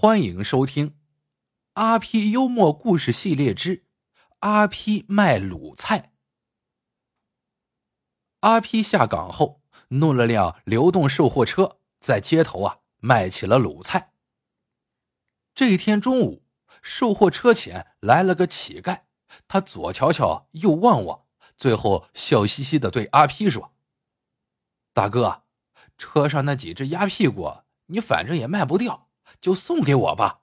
欢迎收听《阿 P 幽默故事系列之阿 P 卖卤菜》。阿 P 下岗后，弄了辆流动售货车，在街头啊卖起了卤菜。这一天中午，售货车前来了个乞丐，他左瞧瞧，右望望，最后笑嘻嘻的对阿 P 说：“大哥，车上那几只鸭屁股，你反正也卖不掉，就送给我吧。”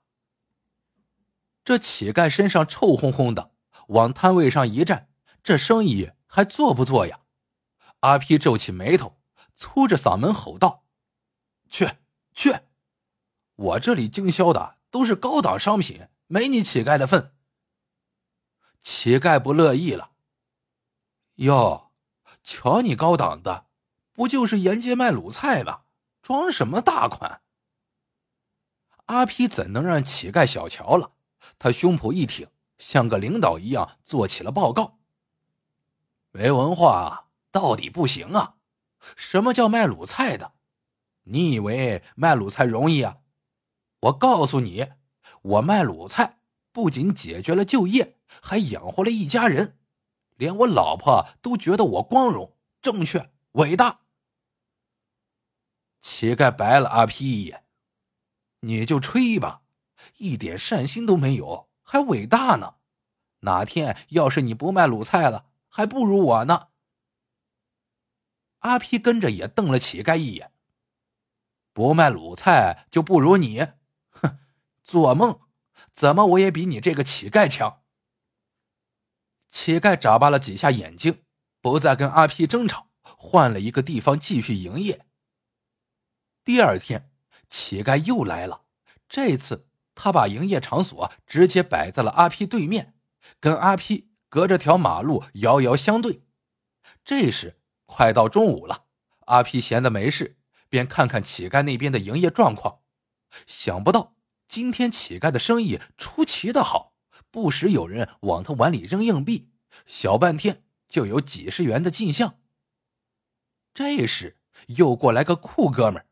这乞丐身上臭烘烘的，往摊位上一站，这生意还做不做呀？阿皮皱起眉头，粗着嗓门吼道：“去去，我这里经销的都是高档商品，没你乞丐的份。”乞丐不乐意了：“哟，瞧你高档的，不就是沿街卖卤菜吗？装什么大款？”阿批怎能让乞丐小瞧了？他胸脯一挺，像个领导一样做起了报告：“没文化。”到底不行啊！什么叫卖卤菜的？你以为卖卤菜容易啊？我告诉你，我卖卤菜不仅解决了就业，还养活了一家人，连我老婆都觉得我光荣、正确、伟大。乞丐白了阿批一眼：“你就吹吧，一点善心都没有，还伟大呢？哪天要是你不卖卤菜了，还不如我呢。”阿皮跟着也瞪了乞丐一眼。不卖卤菜就不如你，哼，做梦！怎么我也比你这个乞丐强？乞丐眨巴了几下眼睛，不再跟阿皮争吵，换了一个地方继续营业。第二天，乞丐又来了，这次他把营业场所直接摆在了阿批对面，跟阿批隔着条马路遥遥相对。这时。快到中午了，阿皮闲的没事，便看看乞丐那边的营业状况。想不到今天乞丐的生意出奇的好，不时有人往他碗里扔硬币，小半天就有几十元的进项。这时又过来个酷哥们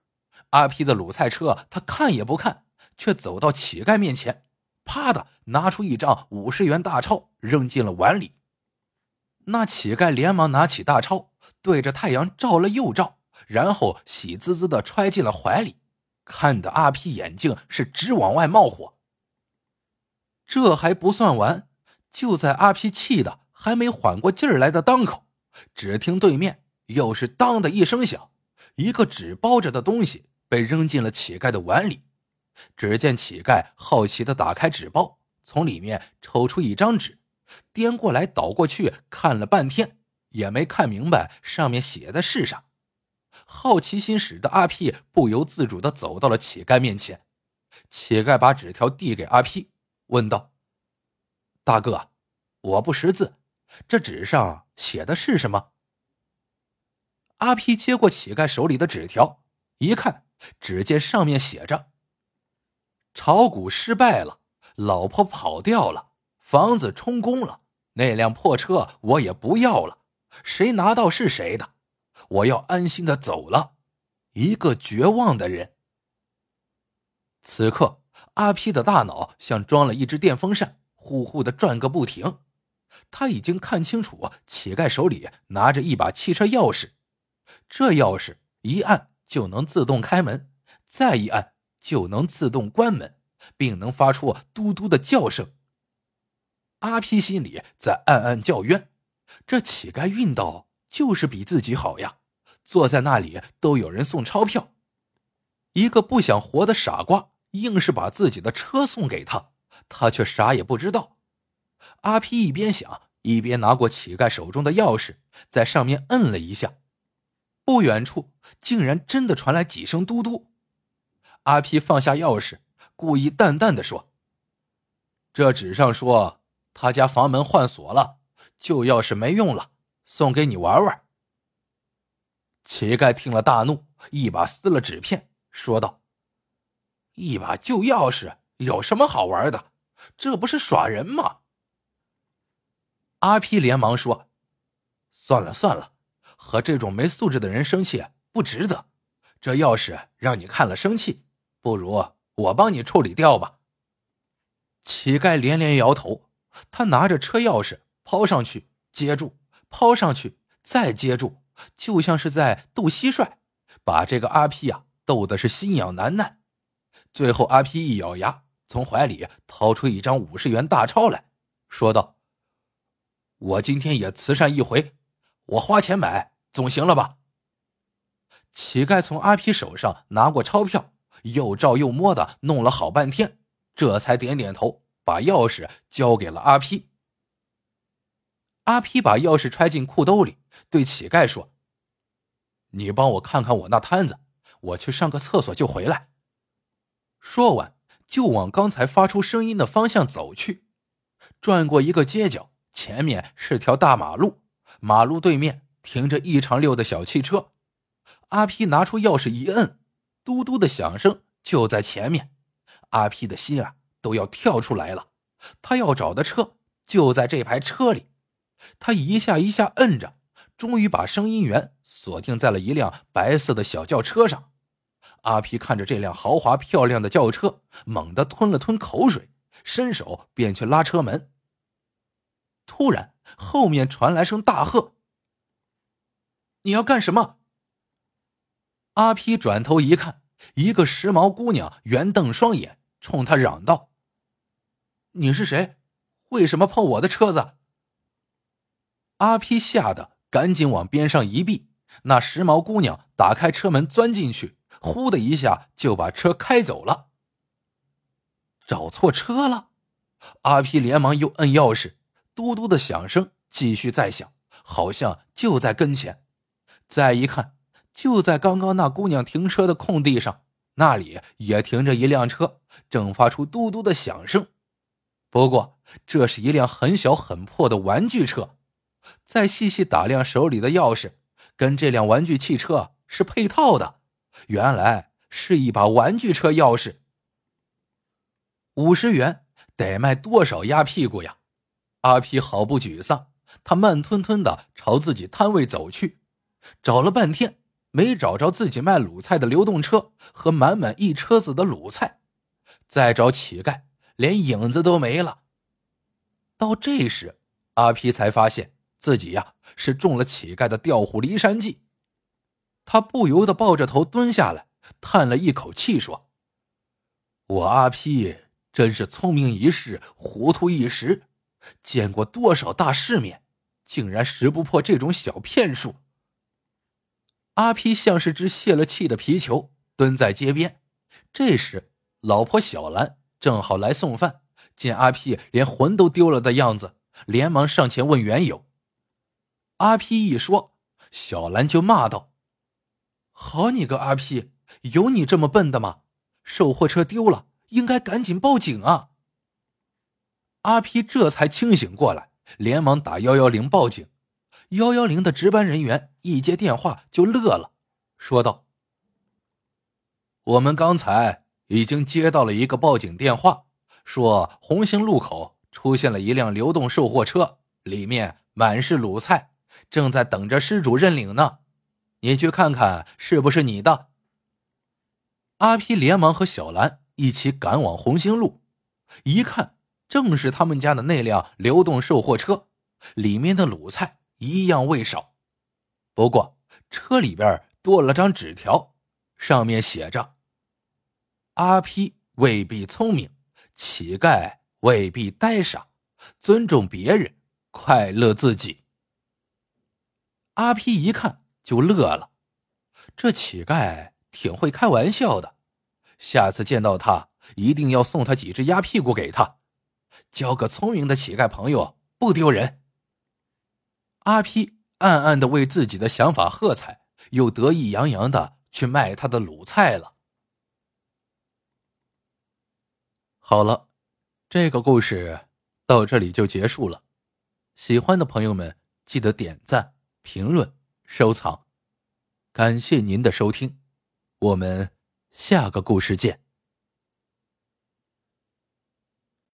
阿皮的卤菜车他看也不看，却走到乞丐面前，啪的拿出一张五十元大钞扔进了碗里。那乞丐连忙拿起大钞，对着太阳照了又照，然后喜滋滋的揣进了怀里，看得阿皮眼睛是直往外冒火。这还不算完，就在阿皮气的还没缓过劲儿来的当口，只听对面又是当的一声响，一个纸包着的东西被扔进了乞丐的碗里。只见乞丐好奇的打开纸包，从里面抽出一张纸。颠过来倒过去看了半天，也没看明白上面写的是啥。好奇心使得阿 P 不由自主的走到了乞丐面前。乞丐把纸条递给阿 P，，问道：“大哥，我不识字，这纸上写的是什么？”阿 P 接过乞丐手里的纸条，一看，只见上面写着：“炒股失败了，老婆跑掉了。”房子充公了，那辆破车我也不要了，谁拿到是谁的，我要安心的走了。一个绝望的人。此刻，阿皮的大脑像装了一只电风扇，呼呼的转个不停。他已经看清楚，乞丐手里拿着一把汽车钥匙，这钥匙一按就能自动开门，再一按就能自动关门，并能发出嘟嘟的叫声。阿皮心里在暗暗叫冤：这乞丐运道就是比自己好呀，坐在那里都有人送钞票。一个不想活的傻瓜，硬是把自己的车送给他，他却啥也不知道。阿皮一边想，一边拿过乞丐手中的钥匙，在上面摁了一下，不远处竟然真的传来几声嘟嘟。阿皮放下钥匙，故意淡淡的说：“这纸上说。”他家房门换锁了，旧钥匙没用了，送给你玩玩。乞丐听了大怒，一把撕了纸片，说道：“一把旧钥匙有什么好玩的？这不是耍人吗？”阿皮连忙说：“算了算了，和这种没素质的人生气不值得。这钥匙让你看了生气，不如我帮你处理掉吧。乞丐连连摇头，他拿着车钥匙抛上去接住，抛上去再接住，就像是在斗蟋蟀，把这个阿批呀逗的是心痒难耐。最后，阿批一咬牙，从怀里掏出一张五十元大钞来说道：“我今天也慈善一回，我花钱买总行了吧？”乞丐从阿皮手上拿过钞票，又照又摸的弄了好半天，这才点点头，把钥匙交给了阿皮。阿皮把钥匙揣进裤兜里，对乞丐说：“你帮我看看我那摊子，我去上个厕所就回来。”说完，就往刚才发出声音的方向走去。转过一个街角，前面是条大马路，马路对面停着一长溜的小汽车。阿皮拿出钥匙一摁，嘟嘟的响声就在前面。阿皮的心啊都要跳出来了，他要找的车就在这排车里。他一下一下摁着，终于把声音源锁定在了一辆白色的小轿车上。阿皮看着这辆豪华漂亮的轿车，猛地吞了吞口水，伸手便去拉车门。突然，后面传来声大喝：“你要干什么？”阿皮转头一看，一个时髦姑娘圆瞪双眼，冲他嚷道：“你是谁？为什么碰我的车子？”阿皮吓得赶紧往边上一避，那时髦姑娘打开车门钻进去。呼的一下就把车开走了。找错车了，阿皮连忙又摁钥匙，嘟嘟的响声继续在响，好像就在跟前。再一看，就在刚刚那姑娘停车的空地上，那里也停着一辆车，正发出嘟嘟的响声。不过，这是一辆很小很破的玩具车。再细细打量手里的钥匙，跟这辆玩具汽车是配套的。原来是一把玩具车钥匙，五十元得卖多少鸭屁股呀？阿皮毫不沮丧，他慢吞吞的朝自己摊位走去，找了半天没找着自己卖卤菜的流动车和满满一车子的卤菜，再找乞丐，连影子都没了。到这时，阿皮才发现自己呀是中了乞丐的调虎离山计。他不由得抱着头蹲下来，叹了一口气，说：“我阿批真是聪明一世，糊涂一时，见过多少大世面，竟然识不破这种小骗术。”阿 P 像是只泄了气的皮球，蹲在街边。这时，老婆小兰正好来送饭，见阿 P 连魂都丢了的样子，连忙上前问缘由。阿 P 一说，小兰就骂道。好你个阿皮，有你这么笨的吗？售货车丢了，应该赶紧报警啊！阿皮这才清醒过来，连忙打幺幺零报警。幺幺零的值班人员一接电话就乐了，说道：“我们刚才已经接到了一个报警电话，说红星路口出现了一辆流动售货车，里面满是卤菜，正在等着失主认领呢。”你去看看是不是你的？阿皮连忙和小兰一起赶往红星路，一看正是他们家的那辆流动售货车，里面的卤菜一样未少。不过车里边多了张纸条，上面写着：“阿批未必聪明，乞丐未必呆傻，尊重别人，快乐自己。”阿批一看。就乐了，这乞丐挺会开玩笑的。下次见到他，一定要送他几只鸭屁股给他，交个聪明的乞丐朋友不丢人。阿批暗暗的为自己的想法喝彩，又得意洋洋的去卖他的卤菜了。好了，这个故事到这里就结束了。喜欢的朋友们记得点赞、评论。收藏，感谢您的收听，我们下个故事见。